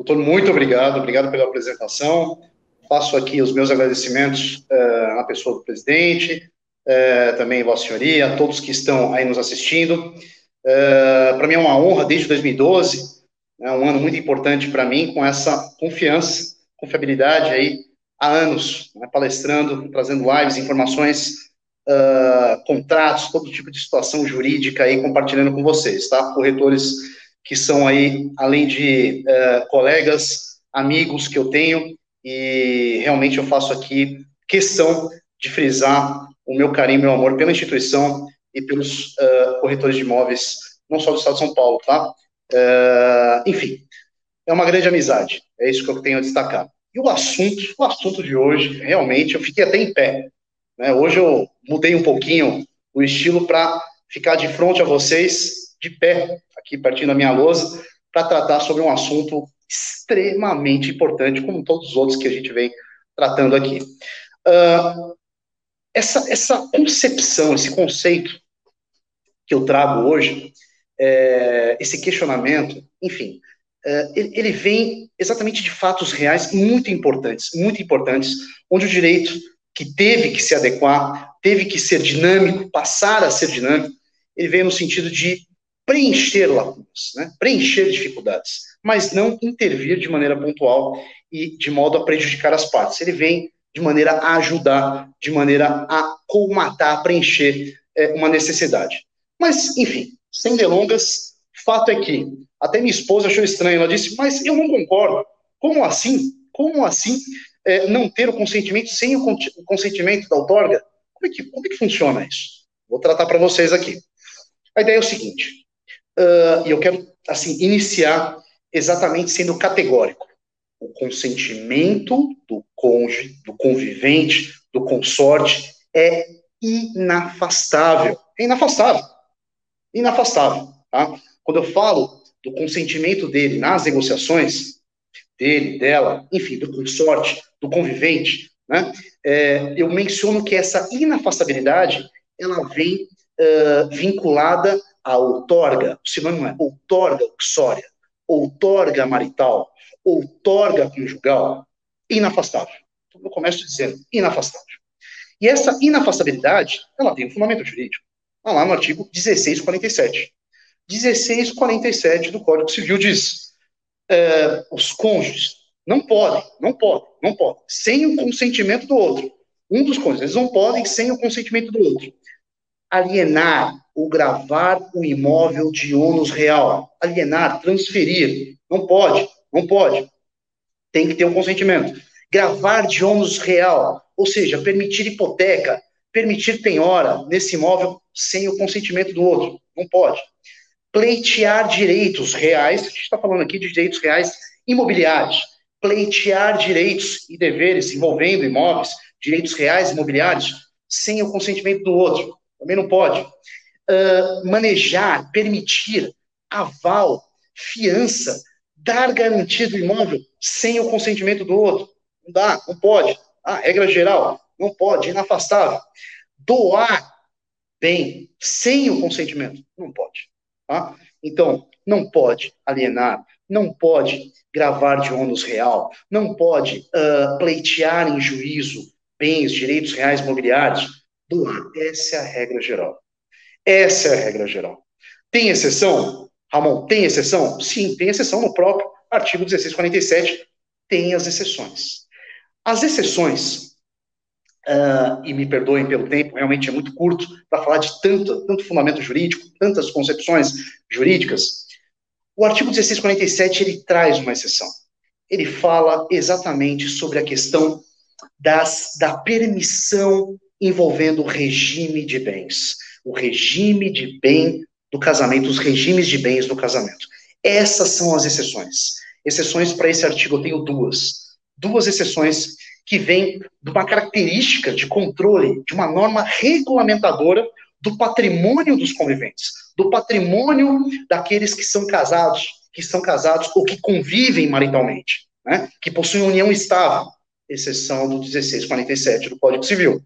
Doutor, muito obrigado, obrigado pela apresentação. Faço aqui os meus agradecimentos uh, à pessoa do presidente, uh, também Vossa Senhoria, a todos que estão aí nos assistindo. Uh, para mim é uma honra desde 2012, é um ano muito importante para mim, com essa confiança, confiabilidade aí há anos, né, palestrando, trazendo lives, informações contratos, todo tipo de situação jurídica aí compartilhando com vocês, tá? Corretores que são aí, além de uh, colegas, amigos que eu tenho, e realmente eu faço aqui questão de frisar o meu carinho, meu amor pela instituição e pelos uh, corretores de imóveis, não só do Estado de São Paulo, tá? Uh, enfim, é uma grande amizade, é isso que eu tenho a destacar. E o assunto, o assunto de hoje, realmente, eu fiquei até em pé, né? Hoje eu mudei um pouquinho o estilo para ficar de frente a vocês, de pé, aqui pertinho da minha lousa, para tratar sobre um assunto extremamente importante, como todos os outros que a gente vem tratando aqui. Uh, essa, essa concepção, esse conceito que eu trago hoje, é, esse questionamento, enfim, é, ele, ele, vem exatamente de fatos reais muito importantes, muito importantes, onde o direito que teve que se adequar, teve que ser dinâmico, passar a ser dinâmico, ele veio no sentido de preencher lacunas, né? preencher dificuldades, mas não intervir de maneira pontual e de modo a prejudicar as partes. Ele vem de maneira a ajudar, de maneira a colmatar, a preencher é, uma necessidade. Mas, enfim, sem delongas, fato é que até minha esposa achou estranho, ela disse, mas eu não concordo. Como assim? Como assim é, não ter o consentimento sem o, consentimento da outorga? Como é que, como é que funciona isso? Vou tratar para vocês aqui. A ideia é o seguinte, uh, e eu quero, assim, iniciar exatamente sendo categórico. O consentimento do cônjuge, do convivente, do consorte é inafastável. É inafastável. Inafastável. Tá? Quando eu falo do consentimento dele nas negociações, dele, dela, enfim, do consorte, do convivente, né? É, eu menciono que essa inafastabilidade ela vem uh, vinculada à outorga, o sinônimo é outorga uxória, outorga marital, outorga conjugal, inafastável. Então, eu começo dizendo inafastável. E essa inafastabilidade, ela tem um fundamento jurídico. Está lá no artigo 1647. 1647 do Código Civil diz: uh, os cônjuges não podem, não podem, não podem, sem o consentimento do outro. Um dos cônjuges, eles não podem sem o consentimento do outro. Alienar ou gravar o imóvel de ônus real. Alienar, transferir. Não pode, não pode. Tem que ter um consentimento. Gravar de ônus real, ou seja, permitir hipoteca, permitir penhora nesse imóvel sem o consentimento do outro. Não pode. Pleitear direitos reais, a gente está falando aqui de direitos reais imobiliários pleitear direitos e deveres envolvendo imóveis, direitos reais imobiliários, sem o consentimento do outro. Também não pode. Manejar, permitir, aval, fiança, dar garantia do imóvel sem o consentimento do outro. Não dá, não pode. Ah, regra geral, não pode, inafastável. Doar bem sem o consentimento, não pode. Tá? Então, não pode alienar, não pode gravar de ônus real, não pode uh, pleitear em juízo bens, direitos reais mobiliários. Doar. Essa é a regra geral. Essa é a regra geral. Tem exceção? Ramon, tem exceção? Sim, tem exceção no próprio artigo 1647. Tem as exceções. As exceções, uh, e me perdoem pelo tempo, realmente é muito curto para falar de tanto, tanto fundamento jurídico, tantas concepções jurídicas, o artigo 1647 ele traz uma exceção. Ele fala exatamente sobre a questão das, da permissão envolvendo o regime de bens, o regime de bem do casamento, os regimes de bens do casamento. Essas são as exceções. Exceções para esse artigo eu tenho duas. Duas exceções que vêm de uma característica de controle, de uma norma regulamentadora do patrimônio dos conviventes, do patrimônio daqueles que são casados, que são casados ou que convivem maritalmente, né, que possuem união estável, exceção do 1647 do Código Civil.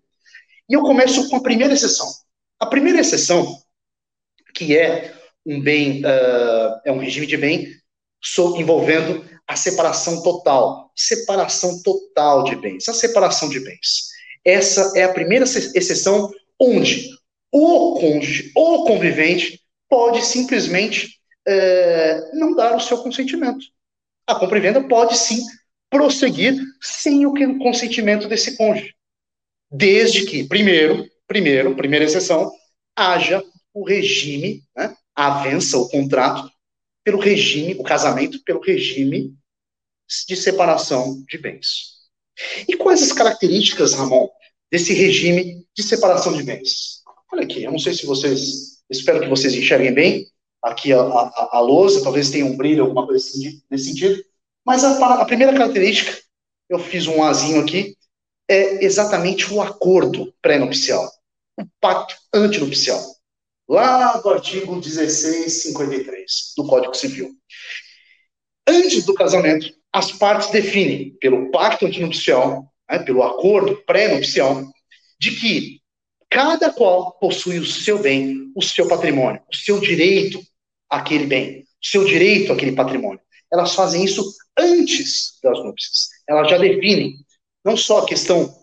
E eu começo com a primeira exceção. A primeira exceção, que é um bem, uh, é um regime de bem so, envolvendo a separação total. Separação total de bens. A separação de bens. Essa é a primeira exceção onde o cônjuge ou convivente pode simplesmente uh, não dar o seu consentimento. A compra e venda pode sim prosseguir sem o consentimento desse cônjuge. Desde que, primeiro, primeiro, primeira exceção, haja o regime, né, avença o contrato pelo regime, o casamento pelo regime de separação de bens. E quais as características, Ramon, desse regime de separação de bens? Olha aqui, eu não sei se vocês, espero que vocês enxerguem bem, aqui a, a, a lousa, talvez tenha um brilho, alguma coisa nesse sentido, mas a, a primeira característica, eu fiz um azinho aqui, é exatamente o acordo pré-nupcial, o pacto antinupcial lá do artigo 1653 do Código Civil. Antes do casamento, as partes definem, pelo pacto antinupcial, né, pelo acordo pré-nupcial, de que cada qual possui o seu bem, o seu patrimônio, o seu direito àquele bem, o seu direito àquele patrimônio. Elas fazem isso antes das núpcias. Elas já definem não só a questão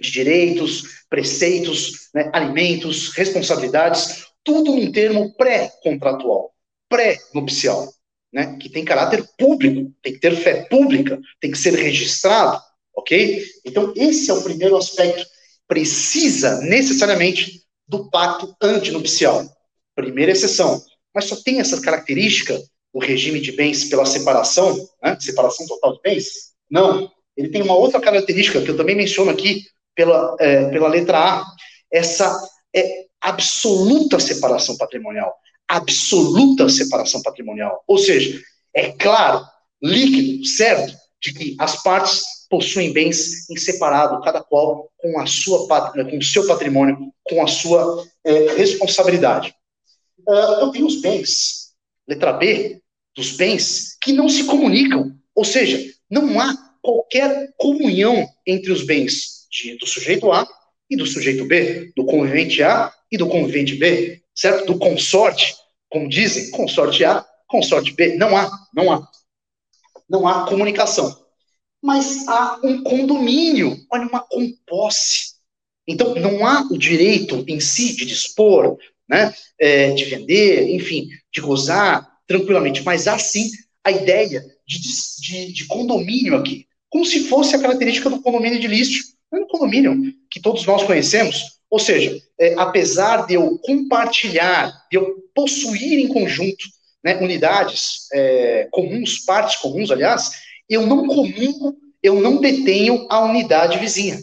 de direitos, preceitos, né, alimentos, responsabilidades, tudo num termo pré-contratual, pré-nupcial, né, que tem caráter público, tem que ter fé pública, tem que ser registrado, ok? Então, esse é o primeiro aspecto. Precisa necessariamente do pacto antinupcial. Primeira exceção. Mas só tem essa característica, o regime de bens pela separação, né, separação total de bens? Não. Ele tem uma outra característica que eu também menciono aqui pela, é, pela letra A. Essa é, absoluta separação patrimonial. Absoluta separação patrimonial. Ou seja, é claro, líquido, certo, de que as partes possuem bens em separado, cada qual com a sua com o seu patrimônio, com a sua é, responsabilidade. Uh, eu tenho os bens, letra B, dos bens que não se comunicam, ou seja, não há qualquer comunhão entre os bens de, do sujeito A e do sujeito B, do convivente A e do convivente B, certo? Do consorte, como dizem, consorte A, consorte B. Não há, não há. Não há comunicação. Mas há um condomínio, olha, uma composse. Então, não há o direito em si de dispor, né, é, de vender, enfim, de gozar tranquilamente, mas há sim a ideia de, de, de condomínio aqui, como se fosse a característica do condomínio de é um condomínio que todos nós conhecemos, ou seja, é, apesar de eu compartilhar, de eu possuir em conjunto né, unidades é, comuns, partes comuns, aliás, eu não comungo, eu não detenho a unidade vizinha,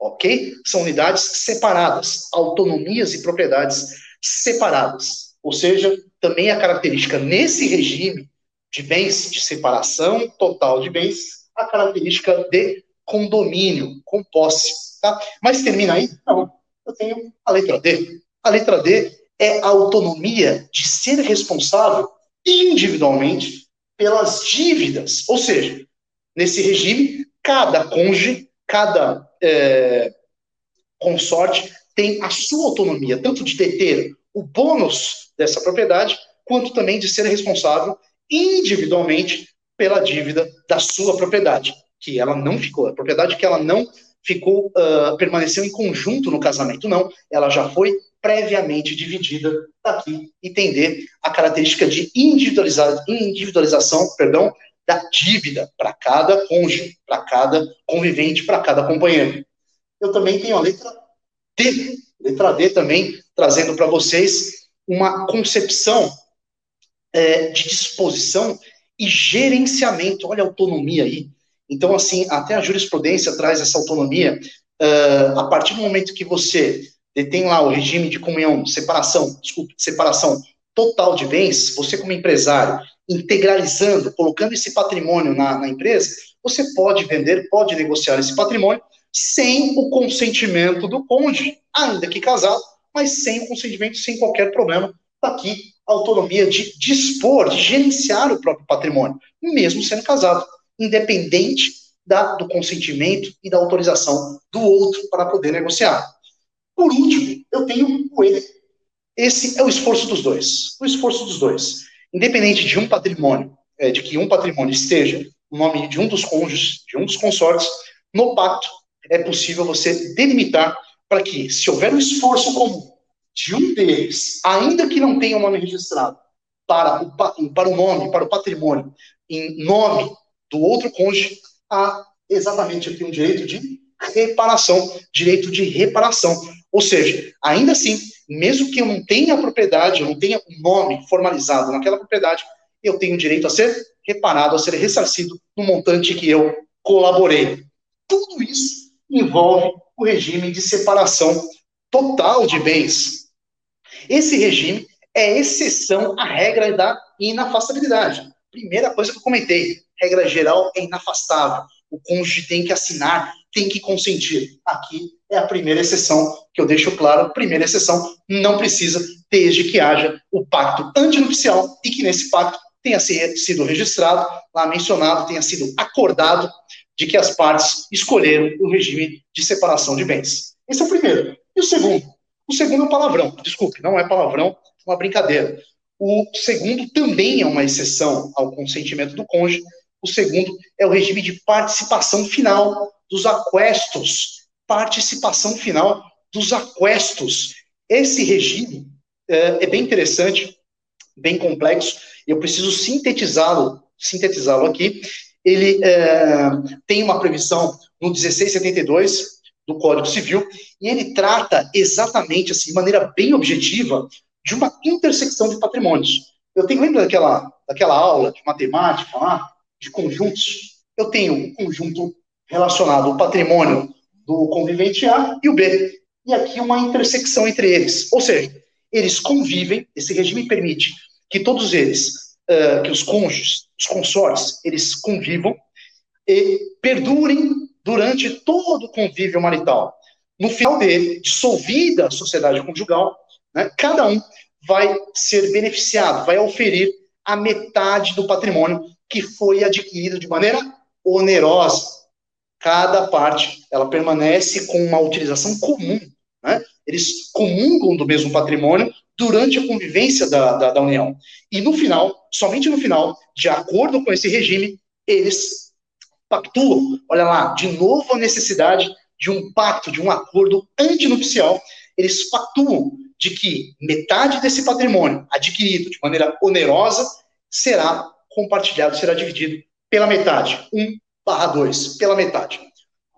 ok? São unidades separadas, autonomias e propriedades separadas. Ou seja, também a característica nesse regime de bens, de separação total de bens, a característica de condomínio, com posse, tá? Mas termina aí? Não eu tenho a letra D. A letra D é a autonomia de ser responsável individualmente pelas dívidas. Ou seja, nesse regime, cada cônjuge, cada é, consorte tem a sua autonomia, tanto de deter o bônus dessa propriedade, quanto também de ser responsável individualmente pela dívida da sua propriedade, que ela não ficou, a propriedade que ela não ficou, uh, permaneceu em conjunto no casamento, não. Ela já foi previamente dividida daqui entender a característica de individualiza individualização, perdão, da dívida para cada cônjuge, para cada convivente, para cada companheiro. Eu também tenho a letra D, letra D também, trazendo para vocês uma concepção é, de disposição e gerenciamento. Olha a autonomia aí. Então, assim, até a jurisprudência traz essa autonomia. Uh, a partir do momento que você detém lá o regime de comunhão, separação, desculpe, separação total de bens, você como empresário, integralizando, colocando esse patrimônio na, na empresa, você pode vender, pode negociar esse patrimônio sem o consentimento do cônjuge, ainda que casado, mas sem o consentimento, sem qualquer problema. Está aqui autonomia de dispor, de gerenciar o próprio patrimônio, mesmo sendo casado, independente da, do consentimento e da autorização do outro para poder negociar. Por último, eu tenho o E. Esse é o esforço dos dois. O esforço dos dois. Independente de um patrimônio, é, de que um patrimônio esteja no nome de um dos cônjuges, de um dos consortes, no pacto é possível você delimitar para que, se houver um esforço comum de um deles, ainda que não tenha o nome registrado, para o, para o nome, para o patrimônio, em nome do outro cônjuge, há exatamente aqui um direito de reparação, direito de reparação. Ou seja, ainda assim, mesmo que eu não tenha a propriedade, eu não tenha o um nome formalizado naquela propriedade, eu tenho direito a ser reparado, a ser ressarcido no montante que eu colaborei. Tudo isso envolve o regime de separação total de bens. Esse regime é exceção à regra da inafastabilidade. Primeira coisa que eu comentei, regra geral é inafastável. O cônjuge tem que assinar, tem que consentir. Aqui é a primeira exceção que eu deixo claro. Primeira exceção, não precisa, desde que haja o pacto antinupcial e que nesse pacto tenha sido registrado, lá mencionado, tenha sido acordado de que as partes escolheram o regime de separação de bens. Esse é o primeiro. E o segundo? O segundo é palavrão. Desculpe, não é palavrão, é uma brincadeira. O segundo também é uma exceção ao consentimento do cônjuge. O segundo é o regime de participação final dos aquestos. Participação final dos aquestos. Esse regime é, é bem interessante, bem complexo. Eu preciso sintetizá-lo, sintetizá-lo aqui ele é, tem uma previsão no 1672 do Código Civil, e ele trata exatamente, assim, de maneira bem objetiva, de uma intersecção de patrimônios. Eu tenho, lembra daquela, daquela aula de matemática lá, de conjuntos? Eu tenho um conjunto relacionado ao patrimônio do convivente A e o B, e aqui uma intersecção entre eles. Ou seja, eles convivem, esse regime permite que todos eles uh, que os cônjuges, os consortes, eles convivam e perdurem durante todo o convívio marital. No final dele, dissolvida a sociedade conjugal, né, cada um vai ser beneficiado, vai oferir a metade do patrimônio que foi adquirido de maneira onerosa. Cada parte, ela permanece com uma utilização comum. Né? Eles comungam do mesmo patrimônio, durante a convivência da, da, da União. E no final, somente no final, de acordo com esse regime, eles pactuam, olha lá, de novo a necessidade de um pacto, de um acordo antinupcial, eles pactuam de que metade desse patrimônio adquirido de maneira onerosa será compartilhado, será dividido pela metade, 1 barra 2, pela metade.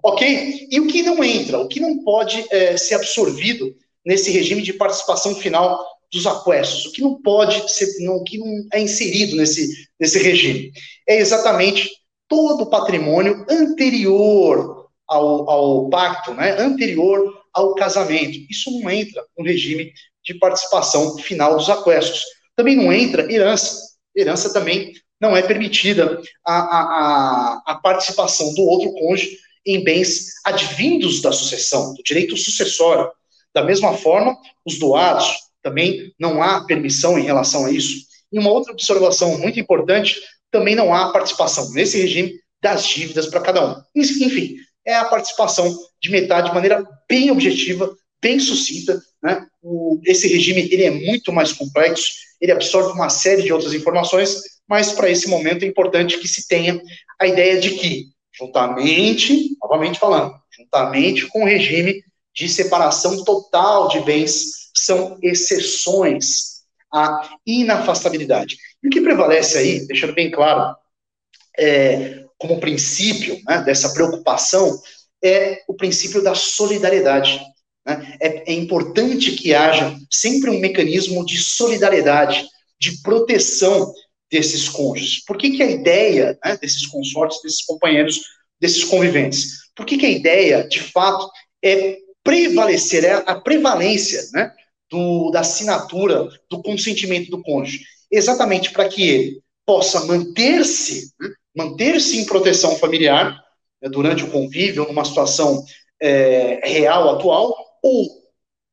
Ok? E o que não entra, o que não pode é, ser absorvido nesse regime de participação final dos aquestos, o que não pode ser, não, o que não é inserido nesse, nesse regime. É exatamente todo o patrimônio anterior ao, ao pacto, né, anterior ao casamento. Isso não entra no regime de participação final dos aquestos. Também não entra herança. Herança também não é permitida a, a, a, participação do outro cônjuge em bens advindos da sucessão, do direito sucessório. Da mesma forma, os doados, também não há permissão em relação a isso. E uma outra observação muito importante, também não há participação nesse regime das dívidas para cada um. Enfim, é a participação de metade de maneira bem objetiva, bem sucinta. Né? O, esse regime ele é muito mais complexo, ele absorve uma série de outras informações, mas para esse momento é importante que se tenha a ideia de que, juntamente, novamente falando, juntamente com o regime de separação total de bens são exceções à inafastabilidade. E o que prevalece aí, deixando bem claro, é, como princípio né, dessa preocupação, é o princípio da solidariedade. Né? É, é importante que haja sempre um mecanismo de solidariedade, de proteção desses cônjuges. Por que, que a ideia né, desses consortes, desses companheiros, desses conviventes? Por que, que a ideia, de fato, é prevalecer, é a prevalência né, do, da assinatura, do consentimento do cônjuge? Exatamente para que ele possa manter-se, né, manter-se em proteção familiar né, durante o convívio, numa situação é, real, atual, ou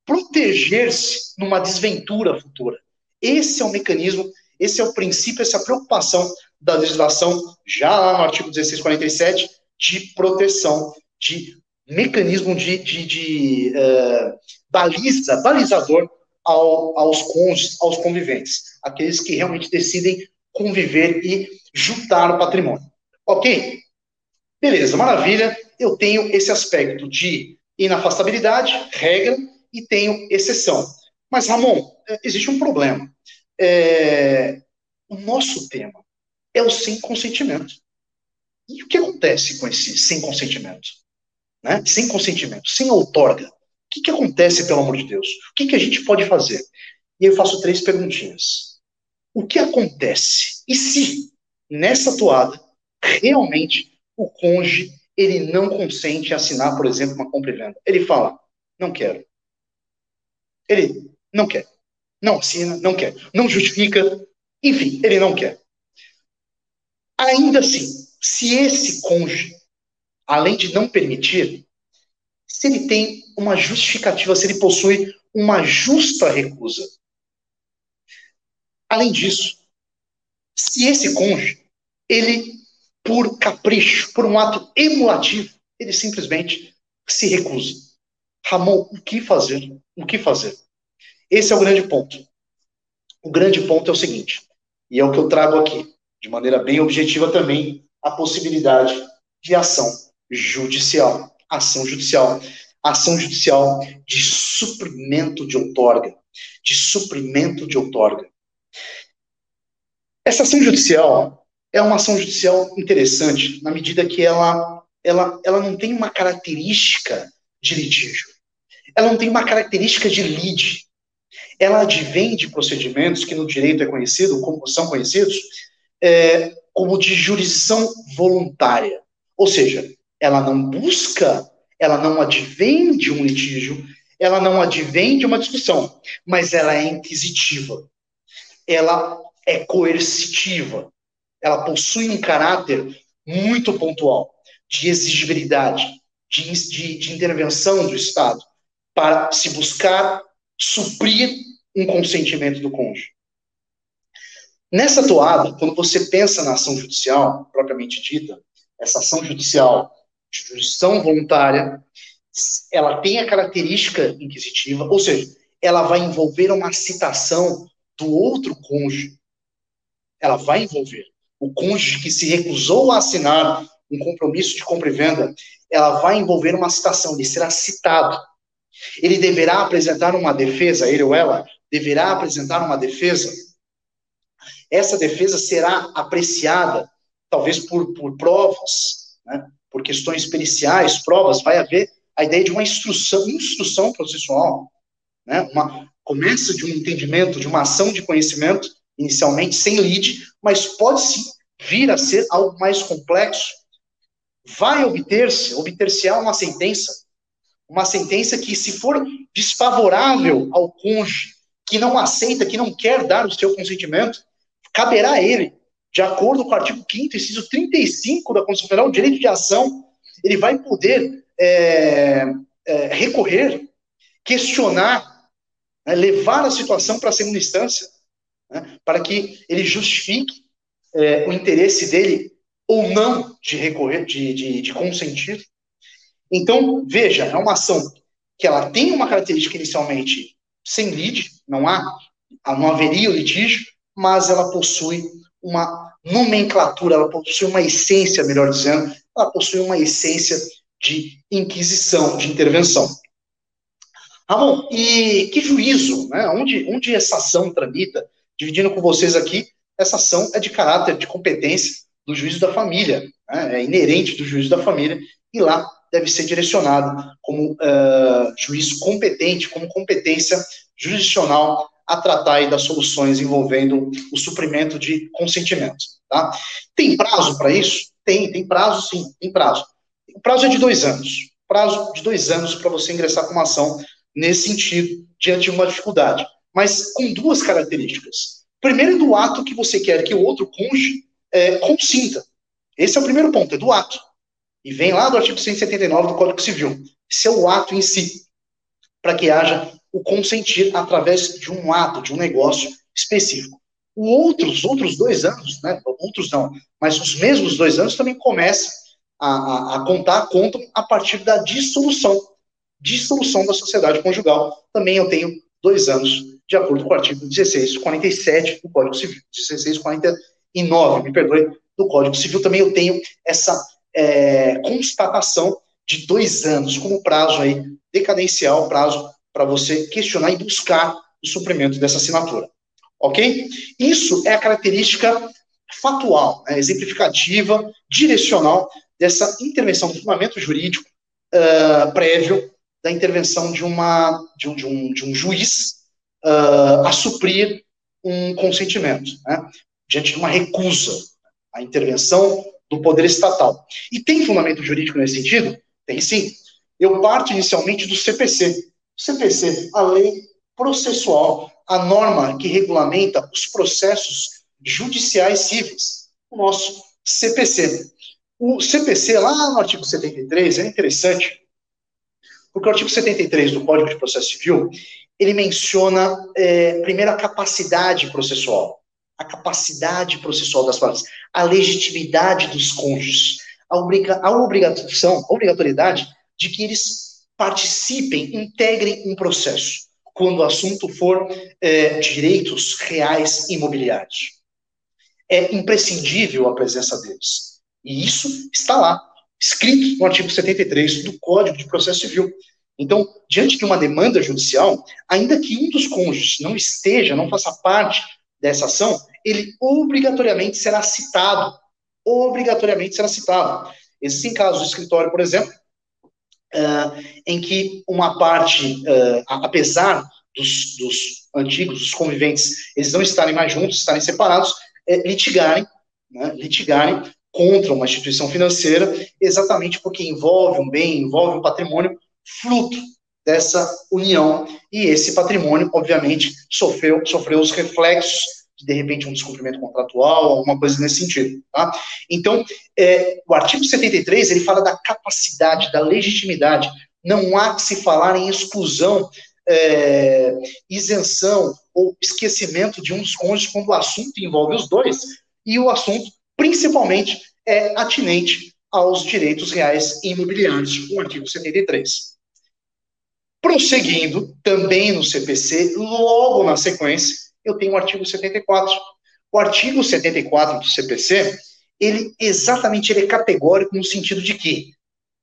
proteger-se numa desventura futura. Esse é o mecanismo, esse é o princípio, essa é a preocupação da legislação, já lá no artigo 1647, de proteção, de mecanismo de, de, de uh, baliza, balizador ao, aos cônjuges, aos conviventes, aqueles que realmente decidem conviver e juntar o patrimônio. Ok? Beleza, maravilha. Eu tenho esse aspecto de inafastabilidade, regra, e tenho exceção. Mas, Ramon, é, existe um problema. É, o nosso tema é o sem consentimento. E o que acontece com esse sem consentimento? Né? Sem consentimento, sem outorga. Que, que acontece, pelo amor de Deus? O que, que a gente pode fazer? E eu faço três perguntinhas. O que acontece? E se, nessa toada, realmente o cônjuge ele não consente assinar, por exemplo, uma compra e venda? Ele fala, não quero. Ele não quer. Não assina, não quer. Não justifica. Enfim, ele não quer. Ainda assim, se esse cônjuge, além de não permitir, se ele tem uma justificativa, se ele possui uma justa recusa. Além disso, se esse cônjuge, ele, por capricho, por um ato emulativo, ele simplesmente se recusa. Ramon, o que fazer? O que fazer? Esse é o grande ponto. O grande ponto é o seguinte, e é o que eu trago aqui, de maneira bem objetiva também, a possibilidade de ação judicial. Ação judicial. Ação judicial de suprimento de outorga. De suprimento de outorga. Essa ação judicial é uma ação judicial interessante, na medida que ela, ela, ela não tem uma característica de litígio. Ela não tem uma característica de lide. Ela advém de procedimentos que no direito é conhecido, como são conhecidos, é, como de jurisdição voluntária. Ou seja, ela não busca, ela não advém de um litígio, ela não advém de uma discussão, mas ela é inquisitiva. Ela é coercitiva. Ela possui um caráter muito pontual de exigibilidade, de, de, de intervenção do Estado para se buscar suprir um consentimento do cônjuge. Nessa toada, quando você pensa na ação judicial, propriamente dita, essa ação judicial jurisdição voluntária, ela tem a característica inquisitiva, ou seja, ela vai envolver uma citação do outro cônjuge. Ela vai envolver o cônjuge que se recusou a assinar um compromisso de compra e venda, ela vai envolver uma citação, ele será citado. Ele deverá apresentar uma defesa, ele ou ela deverá apresentar uma defesa. Essa defesa será apreciada, talvez por, por provas, né, por questões periciais, provas, vai haver a ideia de uma instrução, instrução processual. Né, uma, começa de um entendimento, de uma ação de conhecimento, inicialmente sem lead, mas pode sim vir a ser algo mais complexo. Vai obter-se, obter-se-á uma sentença uma sentença que, se for desfavorável ao cônjuge, que não aceita, que não quer dar o seu consentimento, caberá a ele, de acordo com o artigo 5 inciso 35 da Constituição Federal, o direito de ação, ele vai poder é, é, recorrer, questionar, né, levar a situação para a segunda instância, né, para que ele justifique é, o interesse dele ou não de recorrer, de, de, de consentir. Então, veja, é uma ação que ela tem uma característica inicialmente sem lead, não há, não haveria o litígio, mas ela possui uma nomenclatura, ela possui uma essência, melhor dizendo, ela possui uma essência de inquisição, de intervenção. Ramon, e que juízo, né? Onde, onde essa ação tramita? Dividindo com vocês aqui, essa ação é de caráter, de competência do juízo da família, né? é inerente do juízo da família, e lá deve ser direcionado como uh, juiz competente, como competência jurisdicional a tratar das soluções envolvendo o suprimento de consentimento. Tá? Tem prazo para isso? Tem, tem prazo sim, tem prazo. O prazo é de dois anos. Prazo de dois anos para você ingressar com uma ação nesse sentido, diante de uma dificuldade, mas com duas características. Primeiro, é do ato que você quer que o outro cônjuge é, consinta. Esse é o primeiro ponto, é do ato. E vem lá do artigo 179 do Código Civil. Esse é o ato em si, para que haja o consentir através de um ato, de um negócio específico. O outros, outros dois anos, né, outros não, mas os mesmos dois anos também começam a, a, a contar, contam a partir da dissolução, dissolução da sociedade conjugal. Também eu tenho dois anos, de acordo com o artigo 1647 do Código Civil, 1649, me perdoe, do Código Civil, também eu tenho essa é, constatação de dois anos como prazo aí decadencial, prazo para você questionar e buscar o suprimento dessa assinatura. Ok? Isso é a característica fatual, né, exemplificativa, direcional dessa intervenção do fundamento jurídico uh, prévio da intervenção de, uma, de, um, de, um, de um juiz uh, a suprir um consentimento, né, diante de uma recusa à intervenção do poder estatal. E tem fundamento jurídico nesse sentido? Tem sim. Eu parto inicialmente do CPC. CPC, a lei processual, a norma que regulamenta os processos judiciais cíveis, o nosso CPC. O CPC, lá no artigo 73, é interessante, porque o artigo 73 do Código de Processo Civil, ele menciona, é, primeiro, a capacidade processual, a capacidade processual das partes, a legitimidade dos cônjuges, a, obriga a obrigação, a obrigatoriedade de que eles participem, integrem um processo, quando o assunto for é, direitos reais imobiliários. É imprescindível a presença deles. E isso está lá, escrito no artigo 73 do Código de Processo Civil. Então, diante de uma demanda judicial, ainda que um dos cônjuges não esteja, não faça parte dessa ação, ele obrigatoriamente será citado. Obrigatoriamente será citado. Existem casos do escritório, por exemplo, uh, em que uma parte, uh, apesar dos, dos, antigos, dos conviventes, eles não estarem mais juntos, estarem separados, é, litigarem, né, litigarem contra uma instituição financeira, exatamente porque envolve um bem, envolve um patrimônio fruto dessa união, e esse patrimônio, obviamente, sofreu, sofreu os reflexos de, de repente, um descumprimento contratual, alguma coisa nesse sentido, tá? Então, é, o artigo 73, ele fala da capacidade, da legitimidade, não há que se falar em exclusão, é, isenção ou esquecimento de um dos cônjuges quando o assunto envolve os dois, e o assunto, principalmente, é atinente aos direitos reais imobiliários, o artigo 73. Prosseguindo, também no CPC, logo na sequência, eu tenho o artigo 74. O artigo 74 do CPC, ele exatamente ele é categórico no sentido de que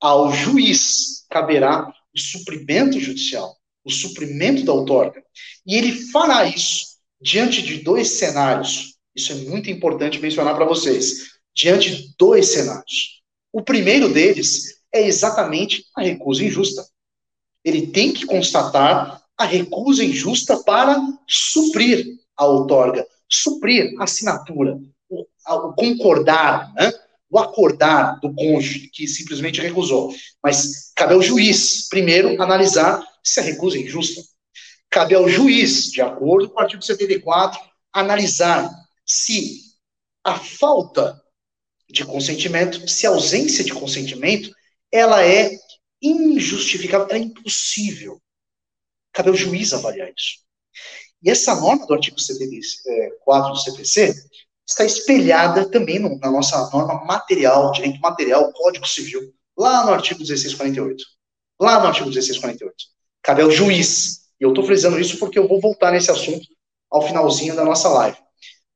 ao juiz caberá o suprimento judicial, o suprimento da outorga. E ele fará isso diante de dois cenários. Isso é muito importante mencionar para vocês. Diante de dois cenários. O primeiro deles é exatamente a recusa injusta. Ele tem que constatar a recusa injusta para suprir a outorga, suprir a assinatura, o, o concordar, né? o acordar do cônjuge que simplesmente recusou. Mas cabe ao juiz, primeiro, analisar se a recusa é injusta. Cabe ao juiz, de acordo com o artigo 74, analisar se a falta de consentimento, se a ausência de consentimento, ela é injustificável, ela é impossível. Cabe ao juiz avaliar isso. E essa norma do artigo 74 do CPC está espelhada também no, na nossa norma material, direito material, Código Civil, lá no artigo 1648. Lá no artigo 1648. Cabe ao juiz. E eu estou frisando isso porque eu vou voltar nesse assunto ao finalzinho da nossa live.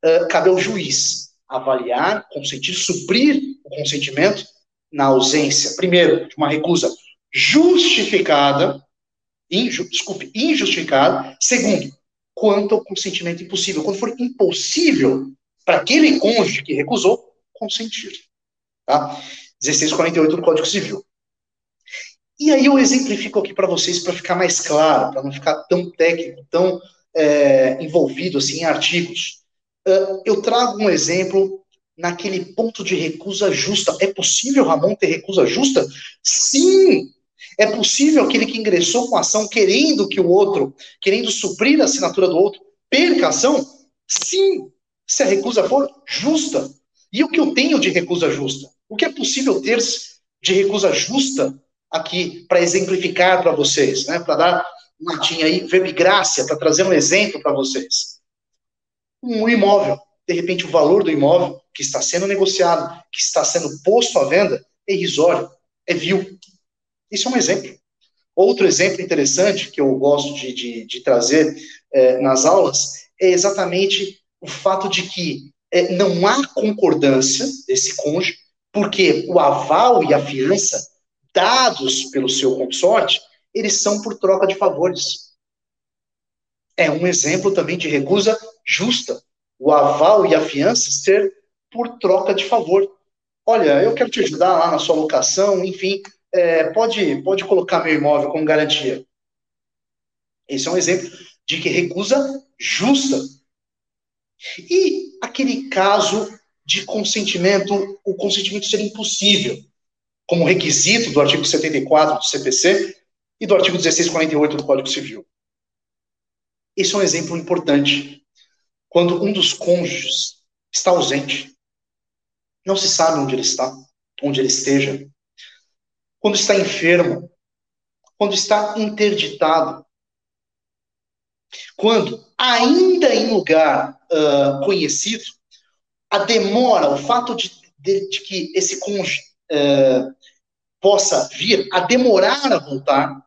Uh, cabe ao juiz avaliar, consentir, suprir o consentimento na ausência, primeiro, de uma recusa justificada, inju, desculpe, injustificada. Segundo, quanto ao consentimento impossível. Quando for impossível para aquele cônjuge que recusou, consentir. Tá? 1648 do Código Civil. E aí eu exemplifico aqui para vocês para ficar mais claro, para não ficar tão técnico, tão é, envolvido assim em artigos. Uh, eu trago um exemplo naquele ponto de recusa justa. É possível, Ramon, ter recusa justa? Sim! É possível aquele que ingressou com ação querendo que o outro, querendo suprir a assinatura do outro, perca a ação? Sim, se a recusa for justa. E o que eu tenho de recusa justa? O que é possível ter de recusa justa aqui para exemplificar para vocês, né? Para dar uma tinha aí, verbigrácia, para trazer um exemplo para vocês. Um imóvel, de repente o valor do imóvel que está sendo negociado, que está sendo posto à venda, é irrisório, é vil. Isso é um exemplo. Outro exemplo interessante que eu gosto de, de, de trazer é, nas aulas é exatamente o fato de que é, não há concordância desse cônjuge, porque o aval e a fiança dados pelo seu consorte, eles são por troca de favores. É um exemplo também de recusa justa. O aval e a fiança ser por troca de favor. Olha, eu quero te ajudar lá na sua locação, enfim, é, pode, pode colocar meu imóvel como garantia. Esse é um exemplo de que recusa justa. E aquele caso de consentimento, o consentimento ser impossível, como requisito do artigo 74 do CPC e do artigo 1648 do Código Civil. Esse é um exemplo importante. Quando um dos cônjuges está ausente, não se sabe onde ele está, onde ele esteja, quando está enfermo, quando está interditado, quando, ainda em lugar uh, conhecido, a demora, o fato de, de, de que esse cônjuge uh, possa vir a demorar a voltar,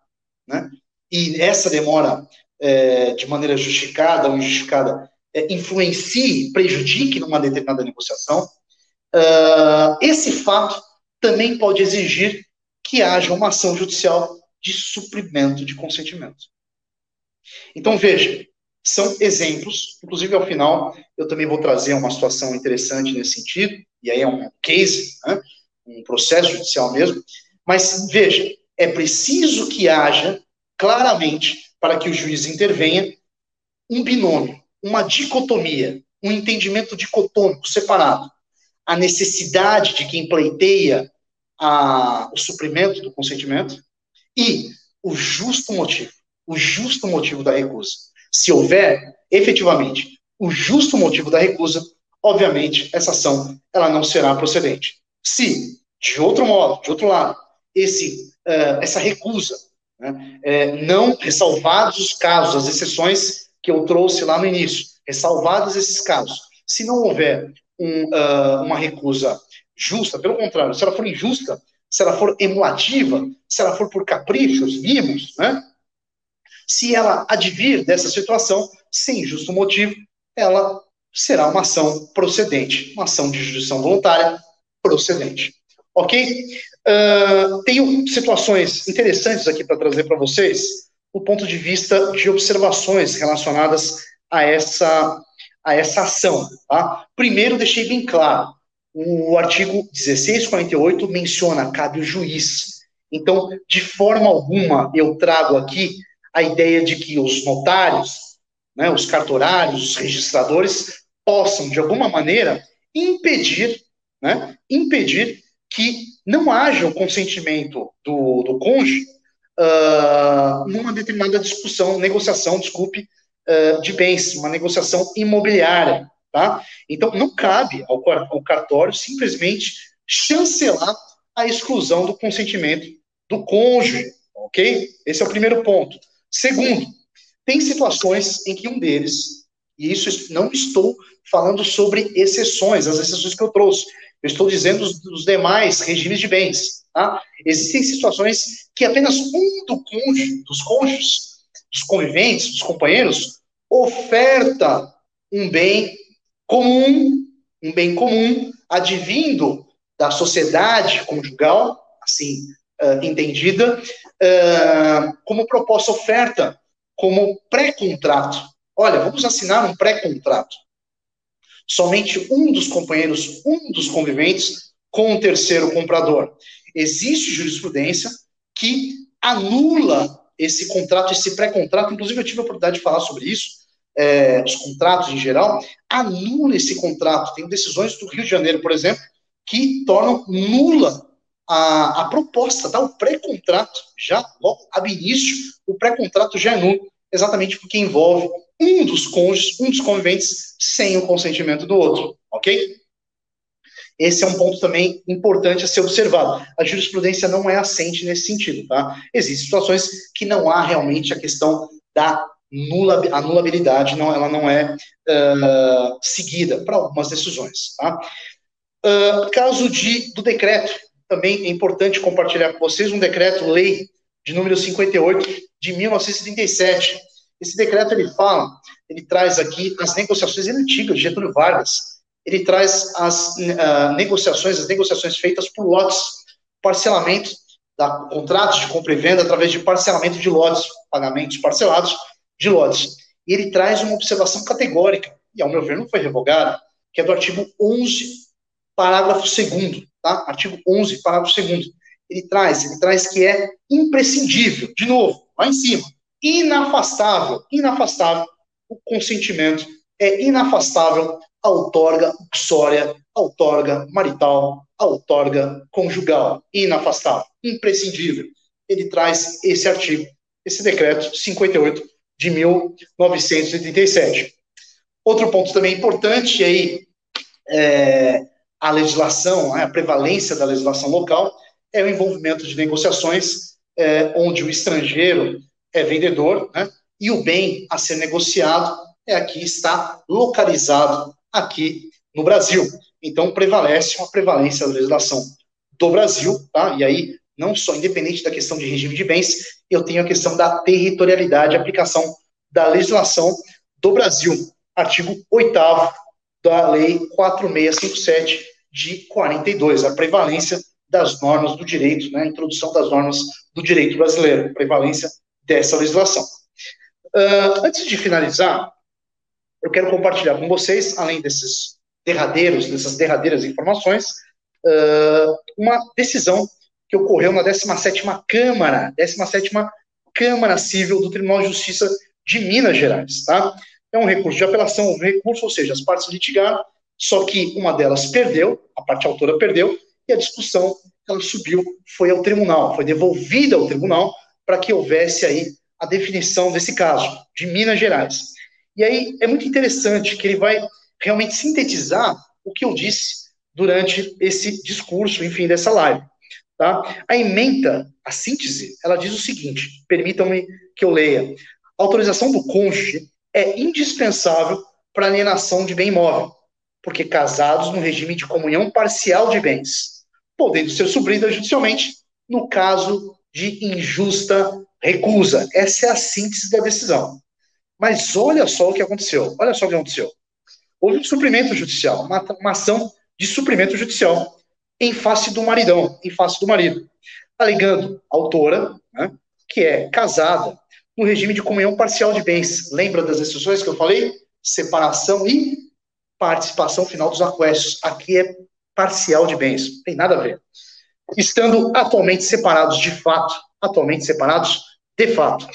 né? e essa demora, uh, de maneira justificada ou injustificada, influencie, prejudique numa determinada negociação, esse fato também pode exigir que haja uma ação judicial de suprimento de consentimento. Então, veja, são exemplos, inclusive ao final eu também vou trazer uma situação interessante nesse sentido, e aí é um case, né, um processo judicial mesmo, mas veja, é preciso que haja claramente, para que o juiz intervenha, um binômio, uma dicotomia, um entendimento dicotômico, separado. A necessidade de quem pleiteia a, o suprimento do consentimento e o justo motivo, o justo motivo da recusa. Se houver, efetivamente, o justo motivo da recusa, obviamente, essa ação ela não será procedente. Se, de outro modo, de outro lado, esse, uh, essa recusa, né, é, não ressalvados os casos, as exceções que eu trouxe lá no início, ressalvados esses casos, se não houver um, uh, uma recusa justa, pelo contrário, se ela for injusta, se ela for emulativa, se ela for por caprichos, mimos, né? Se ela advir dessa situação, sem justo motivo, ela será uma ação procedente, uma ação de jurisdição voluntária procedente. Ok? Uh, tenho situações interessantes aqui para trazer para vocês, do ponto de vista de observações relacionadas a essa, a essa ação. Tá? Primeiro, deixei bem claro, o artigo 1648 menciona, cabe o juiz. Então, de forma alguma, eu trago aqui a ideia de que os notários, né, os cartorários, os registradores, possam, de alguma maneira, impedir, né, impedir que não haja o consentimento do, do cônjuge uh, numa determinada discussão, negociação, desculpe, uh, de bens, uma negociação imobiliária. Tá? Então, não cabe ao, cartório simplesmente chancelar a exclusão do consentimento do cônjuge, ok? Esse é o primeiro ponto. Segundo, tem situações em que um deles, e isso não estou falando sobre exceções, as exceções que eu trouxe, eu estou dizendo dos, demais regimes de bens, tá? Existem situações que apenas um do cônjuge, dos cônjuges, dos conviventes, dos companheiros, oferta um bem comum, um bem comum, advindo da sociedade conjugal, assim uh, entendida, uh, como proposta oferta, como pré-contrato. Olha, vamos assinar um pré-contrato. Somente um dos companheiros, um dos conviventes, com o terceiro comprador. Existe jurisprudência que anula esse contrato, esse pré-contrato. Inclusive, eu tive a oportunidade de falar sobre isso é, os contratos em geral, anula esse contrato. Tem decisões do Rio de Janeiro, por exemplo, que tornam nula a, a proposta, tá? o pré-contrato, já logo ab início, o pré-contrato já é nulo, exatamente porque envolve um dos cônjuges, um dos conviventes, sem o consentimento do outro, ok? Esse é um ponto também importante a ser observado. A jurisprudência não é assente nesse sentido, tá? Existem situações que não há realmente a questão da nula, a nulabilidade, não, ela não é uh, seguida para algumas decisões, tá? Uh, caso de, do decreto, também é importante compartilhar com vocês um decreto-lei de número 58 de 1937. Esse decreto ele fala, ele traz aqui as negociações antigas de Getúlio Vargas, ele traz as uh, negociações, as negociações feitas por lotes, parcelamento, da, contratos de compra e venda através de parcelamento de lotes, pagamentos parcelados de lotes. E ele traz uma observação categórica, e ao meu ver não foi revogada, que é do artigo 11, parágrafo 2 tá? Artigo 11, parágrafo 2 Ele traz, ele traz que é imprescindível, de novo, lá em cima, inafastável, inafastável o consentimento é inafastável a outorga uxória, a outorga marital, a outorga conjugal, inafastável, imprescindível. Ele traz esse artigo, esse decreto 58 de 1987. Outro ponto também importante aí, é, a legislação, né, a prevalência da legislação local, é o envolvimento de negociações é, onde o estrangeiro é vendedor, né, e o bem a ser negociado é aqui está localizado aqui no Brasil. Então, prevalece uma prevalência da legislação do Brasil, tá? E aí, não só independente da questão de regime de bens, eu tenho a questão da territorialidade, aplicação da legislação do Brasil. Artigo 8 da Lei 4657 de 42, a prevalência das normas do direito, né, a introdução das normas do direito brasileiro, prevalência dessa legislação. Uh, antes de finalizar, eu quero compartilhar com vocês, além desses derradeiros, dessas derradeiras informações, uh, uma decisão que ocorreu na 17ª Câmara, 17ª Câmara Civil do Tribunal de Justiça de Minas Gerais, tá? É um recurso de apelação, um recurso, ou seja, as partes litigaram, só que uma delas perdeu, a parte autora perdeu, e a discussão, ela subiu, foi ao tribunal, foi devolvida ao tribunal para que houvesse aí a definição desse caso, de Minas Gerais. E aí é muito interessante que ele vai realmente sintetizar o que eu disse durante esse discurso, enfim, dessa live. Tá? A emenda, a síntese, ela diz o seguinte: permitam-me que eu leia. A autorização do cônjuge é indispensável para alienação de bem imóvel, porque casados no regime de comunhão parcial de bens, podendo ser supridas judicialmente no caso de injusta recusa. Essa é a síntese da decisão. Mas olha só o que aconteceu. Olha só o que aconteceu. Houve um suprimento judicial, uma, uma ação de suprimento judicial em face do maridão, em face do marido, alegando a autora, né, que é casada no regime de comunhão parcial de bens. Lembra das decisões que eu falei? Separação e participação final dos aquestos. Aqui é parcial de bens, não tem nada a ver. Estando atualmente separados de fato, atualmente separados de fato.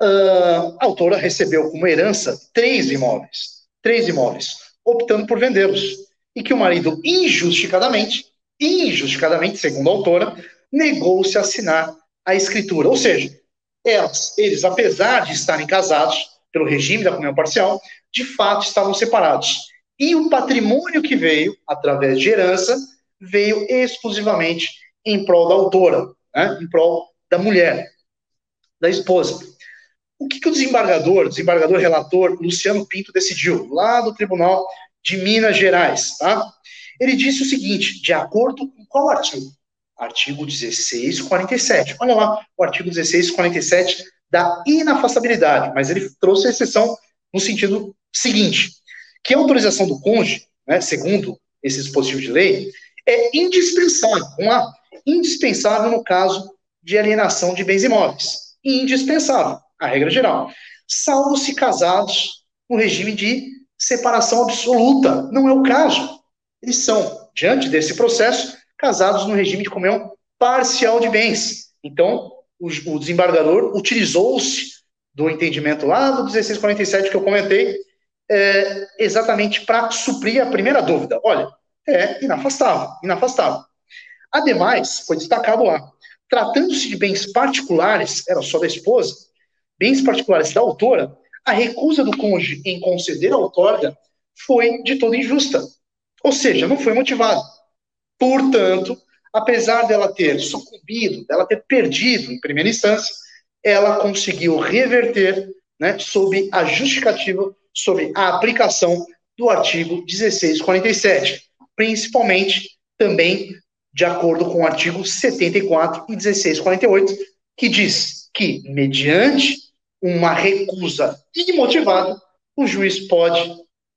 Uh, a autora recebeu como herança três imóveis, três imóveis, optando por vendê-los. E que o marido, injustificadamente, injustificadamente, segundo a autora, negou-se a assinar a escritura. Ou seja, elas, eles, apesar de estarem casados pelo regime da comunhão parcial, de fato estavam separados. E o patrimônio que veio, através de herança, veio exclusivamente em prol da autora, né, em prol da mulher, da esposa. O que, que o desembargador, desembargador relator Luciano Pinto decidiu, lá do Tribunal de Minas Gerais, tá? Ele disse o seguinte, de acordo com qual artigo? Artigo 1647. Olha lá, o artigo 1647 da inafastabilidade, mas ele trouxe a exceção no sentido seguinte, que a autorização do cônjuge, né, segundo esse dispositivo de lei, é indispensável, uma indispensável no caso de alienação de bens imóveis. Indispensável a regra geral, salvo se casados no regime de separação absoluta. Não é o caso. Eles são, diante desse processo, casados no regime de comunhão parcial de bens. Então, o, o desembargador utilizou-se do entendimento lá do 1647 que eu comentei, é, exatamente para suprir a primeira dúvida. Olha, é inafastável, inafastável. Ademais, foi destacado lá, tratando-se de bens particulares, era só da esposa, bens particulares da autora, a recusa do cônjuge em conceder a outorga foi de toda injusta. Ou seja, não foi motivada. Portanto, apesar dela ter sucumbido, dela ter perdido em primeira instância, ela conseguiu reverter né, sob a justificativa, sobre a aplicação do artigo 1647, principalmente também de acordo com o artigo 74 e 1648, que diz que, mediante uma recusa imotivada, o juiz pode,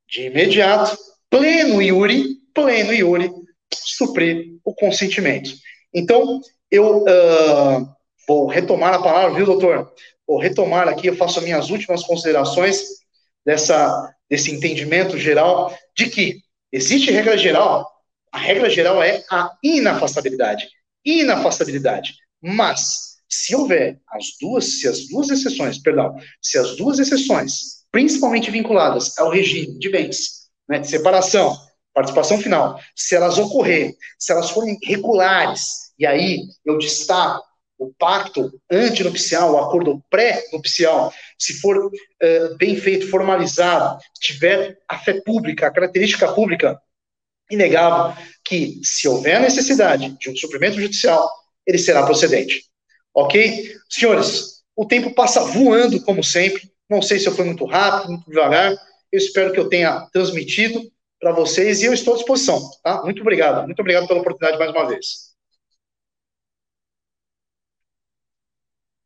de imediato, pleno iure, pleno iure, suprir o consentimento. Então, eu uh, vou retomar a palavra, viu, doutor? Vou retomar aqui, eu faço as minhas últimas considerações dessa, desse entendimento geral de que existe regra geral, a regra geral é a inafastabilidade. Inafastabilidade. Mas, se houver as duas, se as duas exceções, perdão, se as duas exceções, principalmente vinculadas ao regime de bens, né, de separação, participação final, se elas ocorrerem, se elas forem regulares, e aí eu destaco o pacto antinupcial, o acordo pré-nupcial, se for uh, bem feito, formalizado, tiver a fé pública, a característica pública inegável, que se houver necessidade de um suprimento judicial, ele será procedente. Ok? Senhores, o tempo passa voando, como sempre. Não sei se eu fui muito rápido, muito devagar. Eu espero que eu tenha transmitido para vocês e eu estou à disposição. Tá? Muito obrigado. Muito obrigado pela oportunidade mais uma vez.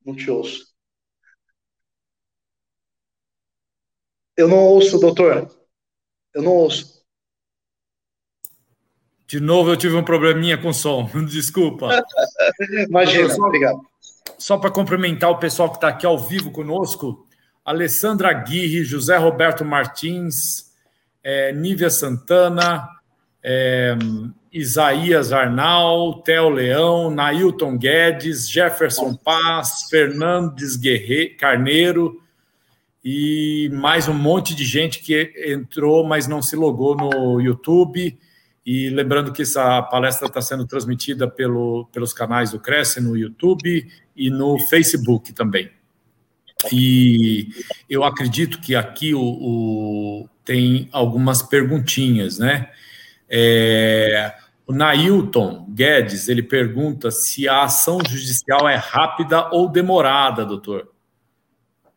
Não te ouço. Eu não ouço, doutor. Eu não ouço. De novo, eu tive um probleminha com o som. Desculpa. Imagina, só, obrigado. Só para cumprimentar o pessoal que está aqui ao vivo conosco: Alessandra Aguirre, José Roberto Martins, é, Nívia Santana, é, Isaías Arnal, Theo Leão, Nailton Guedes, Jefferson Paz, Fernandes Guerreiro, Carneiro e mais um monte de gente que entrou, mas não se logou no YouTube. E lembrando que essa palestra está sendo transmitida pelo, pelos canais do Cresce no YouTube e no Facebook também. E eu acredito que aqui o, o tem algumas perguntinhas, né? É, o Nailton Guedes, ele pergunta se a ação judicial é rápida ou demorada, doutor.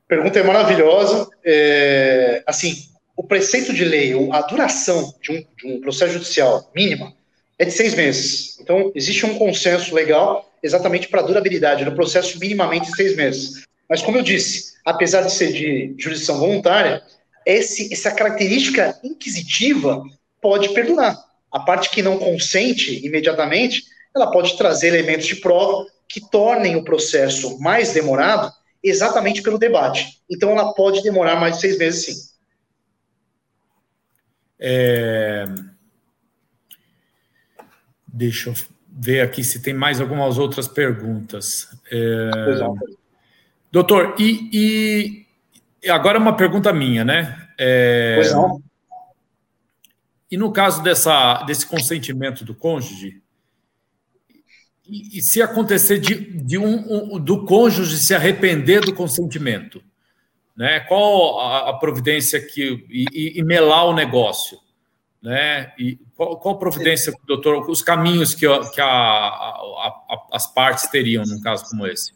Pergunta é maravilhosa. É, assim, o preceito de lei, a duração de um, de um processo judicial mínima é de seis meses. Então, existe um consenso legal exatamente para a durabilidade do processo minimamente seis meses. Mas, como eu disse, apesar de ser de jurisdição voluntária, esse, essa característica inquisitiva pode perdurar. A parte que não consente imediatamente, ela pode trazer elementos de prova que tornem o processo mais demorado exatamente pelo debate. Então, ela pode demorar mais de seis meses, sim. É... Deixa eu ver aqui se tem mais algumas outras perguntas. É... Doutor, e, e, agora uma pergunta minha, né? É... Pois não. E no caso dessa, desse consentimento do cônjuge, e, e se acontecer de, de um, um, do cônjuge se arrepender do consentimento, né? Qual a, a providência que e, e, melar o negócio, né? E qual, qual providência, doutor, os caminhos que, que a, a, as partes teriam num caso como esse?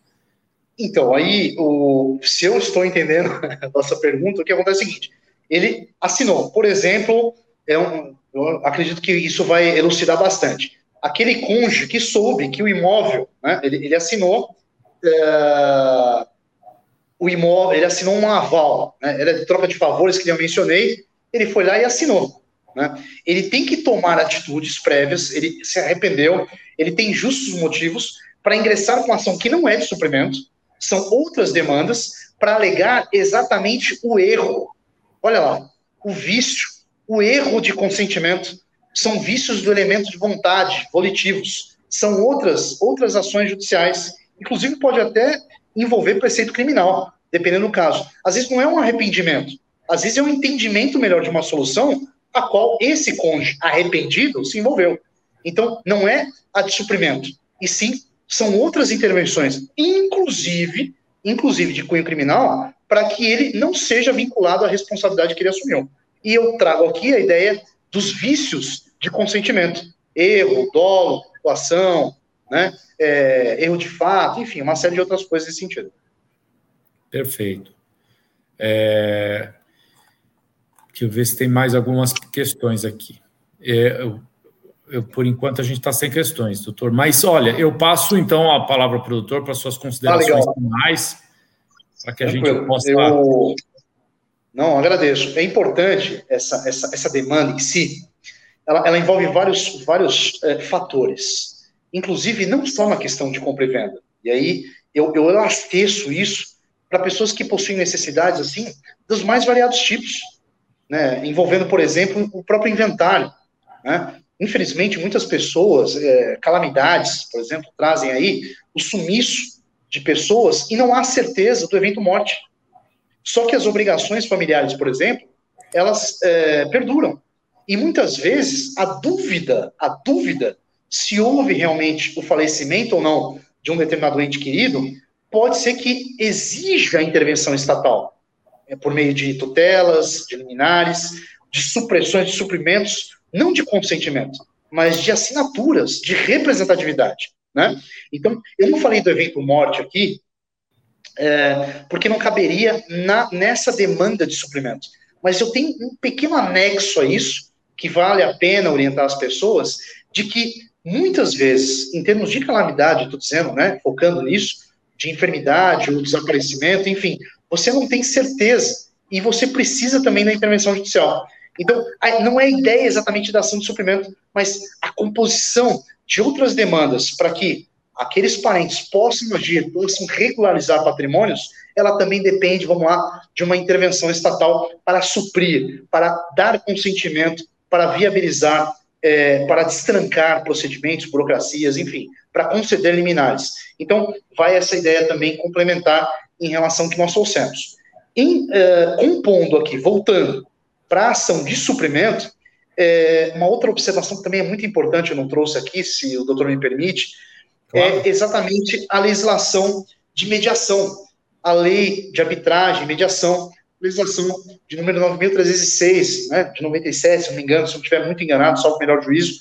Então, aí, o, se eu estou entendendo a nossa pergunta, o que acontece é o seguinte: ele assinou, por exemplo, é um, acredito que isso vai elucidar bastante. Aquele cônjuge que soube que o imóvel, né, ele, ele assinou é, o imóvel, ele assinou um aval, né, era de troca de favores que eu mencionei, ele foi lá e assinou. Né? Ele tem que tomar atitudes prévias, ele se arrependeu, ele tem justos motivos para ingressar com ação que não é de suprimento, são outras demandas para alegar exatamente o erro. Olha lá, o vício o erro de consentimento, são vícios do elemento de vontade, volitivos, são outras, outras ações judiciais, inclusive pode até envolver preceito criminal, dependendo do caso. Às vezes não é um arrependimento, às vezes é um entendimento melhor de uma solução a qual esse cônjuge arrependido se envolveu. Então, não é a de suprimento, e sim são outras intervenções, inclusive, inclusive de cunho criminal, para que ele não seja vinculado à responsabilidade que ele assumiu. E eu trago aqui a ideia dos vícios de consentimento: erro, dolo, doação, né, é, erro de fato, enfim, uma série de outras coisas nesse sentido. Perfeito. É... Deixa eu ver se tem mais algumas questões aqui. É, eu, eu, por enquanto, a gente está sem questões, doutor. Mas, olha, eu passo, então, a palavra para o doutor para suas considerações ah, finais, para que a Tranquilo. gente possa... Eu... Não, agradeço. É importante essa, essa, essa demanda em si, ela, ela envolve vários, vários é, fatores, inclusive não só na questão de compra e venda. E aí, eu, eu elasteço isso para pessoas que possuem necessidades, assim, dos mais variados tipos né, envolvendo, por exemplo, o próprio inventário. Né? Infelizmente, muitas pessoas, é, calamidades, por exemplo, trazem aí o sumiço de pessoas e não há certeza do evento morte. Só que as obrigações familiares, por exemplo, elas é, perduram. E muitas vezes a dúvida, a dúvida se houve realmente o falecimento ou não de um determinado ente querido, pode ser que exija a intervenção estatal é, por meio de tutelas, de liminares, de supressões de suprimentos, não de consentimento, mas de assinaturas, de representatividade. Né? Então, eu não falei do evento morte aqui, é, porque não caberia na, nessa demanda de suprimento. Mas eu tenho um pequeno anexo a isso, que vale a pena orientar as pessoas, de que muitas vezes, em termos de calamidade, estou dizendo, né, focando nisso, de enfermidade ou desaparecimento, enfim, você não tem certeza e você precisa também da intervenção judicial. Então, não é a ideia exatamente da ação de suprimento, mas a composição de outras demandas para que aqueles parentes possam agir, possam regularizar patrimônios, ela também depende, vamos lá, de uma intervenção estatal para suprir, para dar consentimento, para viabilizar, é, para destrancar procedimentos, burocracias, enfim, para conceder liminares. Então, vai essa ideia também complementar em relação ao que nós trouxemos. Em, uh, compondo aqui, voltando para a ação de suprimento, é, uma outra observação que também é muito importante, eu não trouxe aqui, se o doutor me permite, é claro. é exatamente a legislação de mediação, a lei de arbitragem mediação, legislação de número 9.306, né, de 97, se não me engano, se não estiver muito enganado, só o melhor juízo,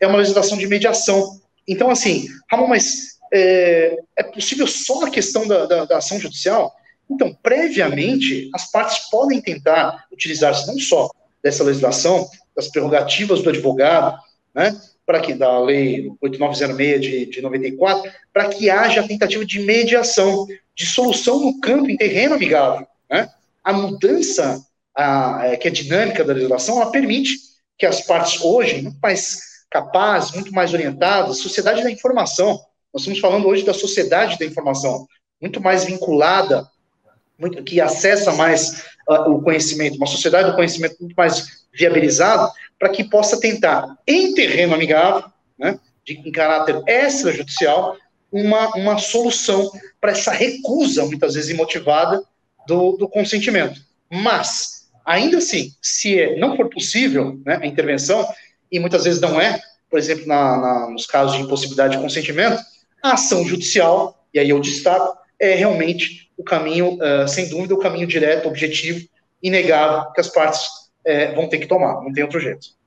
é uma legislação de mediação. Então, assim, Ramon, mas é, é possível só a questão da, da, da, ação judicial? Então, previamente, as partes podem tentar utilizar-se não só dessa legislação, das prerrogativas do advogado, né, para que da lei 8906 de, de 94, para que haja a tentativa de mediação, de solução no campo, em terreno amigável. Né? A mudança, a, é, que é dinâmica da legislação, ela permite que as partes hoje, muito mais capazes, muito mais orientadas, sociedade da informação, nós estamos falando hoje da sociedade da informação, muito mais vinculada, muito, que acessa mais uh, o conhecimento, uma sociedade do conhecimento muito mais viabilizada, para que possa tentar, em terreno amigável, né, de, em caráter extrajudicial, uma, uma solução para essa recusa, muitas vezes imotivada, do, do consentimento. Mas, ainda assim, se é, não for possível né, a intervenção, e muitas vezes não é, por exemplo, na, na, nos casos de impossibilidade de consentimento, a ação judicial, e aí eu destaco, é realmente o caminho, uh, sem dúvida, o caminho direto, objetivo, inegável, que as partes uh, vão ter que tomar, não tem outro jeito.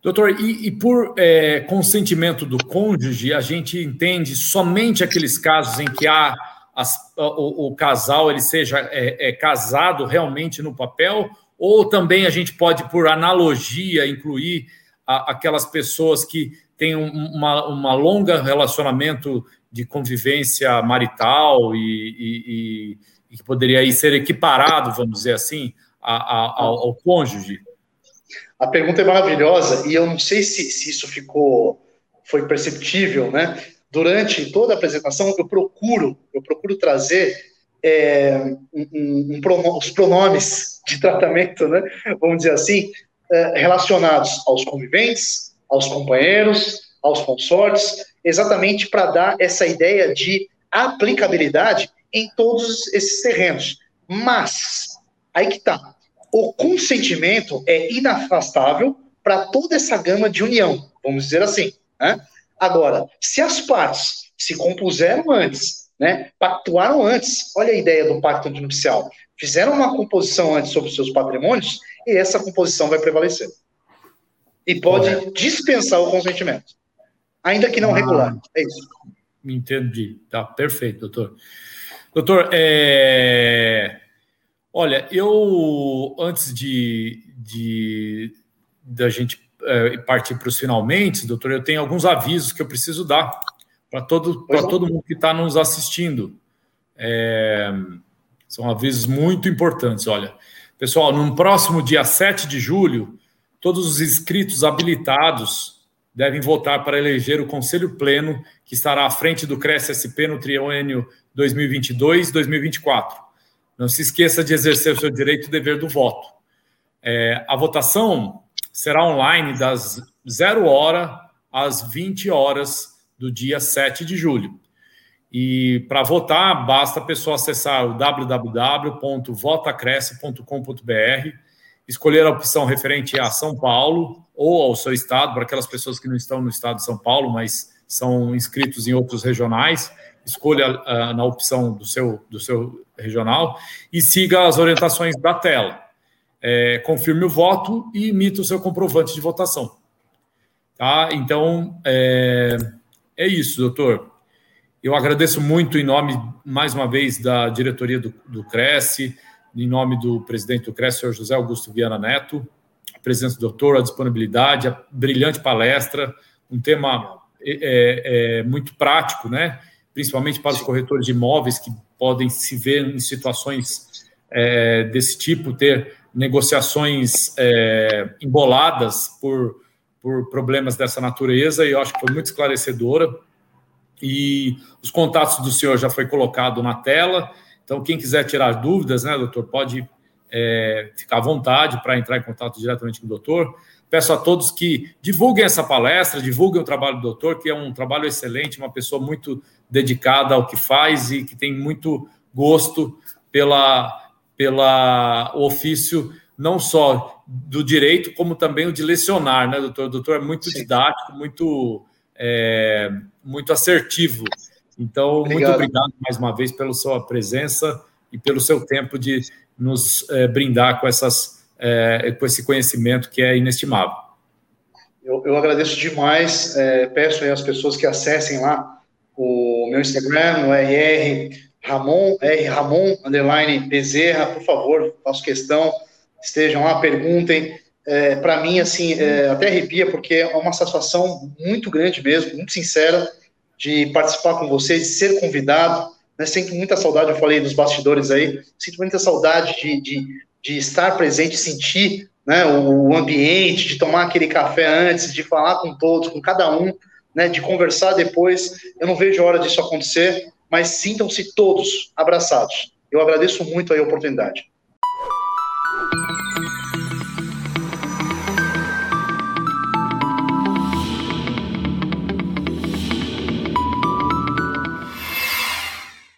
Doutor, e, e por é, consentimento do cônjuge, a gente entende somente aqueles casos em que há as, o, o, casal ele seja é, é, casado realmente no papel, ou também a gente pode, por analogia, incluir a, aquelas pessoas que tem uma, uma longa relacionamento de convivência marital e, e, e, que poderia aí ser equiparado, vamos dizer assim, a, a, ao, ao, cônjuge? A pergunta é maravilhosa e eu não sei se, se isso ficou foi perceptível, né? Durante toda a apresentação eu procuro eu procuro trazer é, um, um pronom, os pronomes de tratamento, né? Vamos dizer assim, é, relacionados aos conviventes, aos companheiros, aos consortes, exatamente para dar essa ideia de aplicabilidade em todos esses terrenos. Mas, aí que está, o consentimento é inafastável para toda essa gama de união, vamos dizer assim. Né? Agora, se as partes se compuseram antes, né, pactuaram antes, olha a ideia do pacto nupcial, fizeram uma composição antes sobre os seus patrimônios, e essa composição vai prevalecer. E pode dispensar o consentimento, ainda que não ah, regular. É isso. Entendi. Tá perfeito, doutor. Doutor, é... olha, eu antes de, de da gente é, partir para os finalmente, doutor, eu tenho alguns avisos que eu preciso dar para todo, todo mundo que está nos assistindo. É, são avisos muito importantes. Olha, pessoal, no próximo dia 7 de julho, todos os inscritos habilitados devem votar para eleger o Conselho Pleno, que estará à frente do CRES-SP no triênio 2022-2024. Não se esqueça de exercer o seu direito e dever do voto. É, a votação será online das 0 hora às 20 horas do dia 7 de julho. E para votar, basta a pessoa acessar o www.votacresce.com.br, escolher a opção referente a São Paulo ou ao seu estado, para aquelas pessoas que não estão no estado de São Paulo, mas são inscritos em outros regionais, escolha uh, na opção do seu, do seu regional e siga as orientações da tela. É, confirme o voto e imita o seu comprovante de votação. Tá? Então, é, é isso, doutor. Eu agradeço muito em nome, mais uma vez, da diretoria do, do Cresce, em nome do presidente do Cresce, senhor José Augusto Viana Neto, a presença do doutor, a disponibilidade, a brilhante palestra, um tema é, é, é, muito prático, né? principalmente para os corretores de imóveis que podem se ver em situações é, desse tipo, ter negociações é, emboladas por por problemas dessa natureza e eu acho que foi muito esclarecedora. E os contatos do senhor já foi colocado na tela. Então, quem quiser tirar dúvidas, né, doutor, pode é, ficar à vontade para entrar em contato diretamente com o doutor. Peço a todos que divulguem essa palestra, divulguem o trabalho do doutor, que é um trabalho excelente, uma pessoa muito dedicada ao que faz e que tem muito gosto pela, pela ofício não só do direito, como também o de lecionar, né, doutor? O doutor é muito Sim. didático, muito, é, muito assertivo. Então, obrigado. muito obrigado mais uma vez pela sua presença e pelo seu tempo de nos é, brindar com, essas, é, com esse conhecimento que é inestimável. Eu, eu agradeço demais, é, peço às pessoas que acessem lá o meu Instagram, no RR Ramon, R Ramon, underline Bezerra, por favor, faço questão estejam lá, perguntem. É, para mim, assim, é, até arrepia, porque é uma satisfação muito grande mesmo, muito sincera, de participar com vocês, de ser convidado. Né? Sinto muita saudade, eu falei dos bastidores aí, sinto muita saudade de, de, de estar presente, sentir né, o, o ambiente, de tomar aquele café antes, de falar com todos, com cada um, né, de conversar depois. Eu não vejo a hora disso acontecer, mas sintam-se todos abraçados. Eu agradeço muito a oportunidade.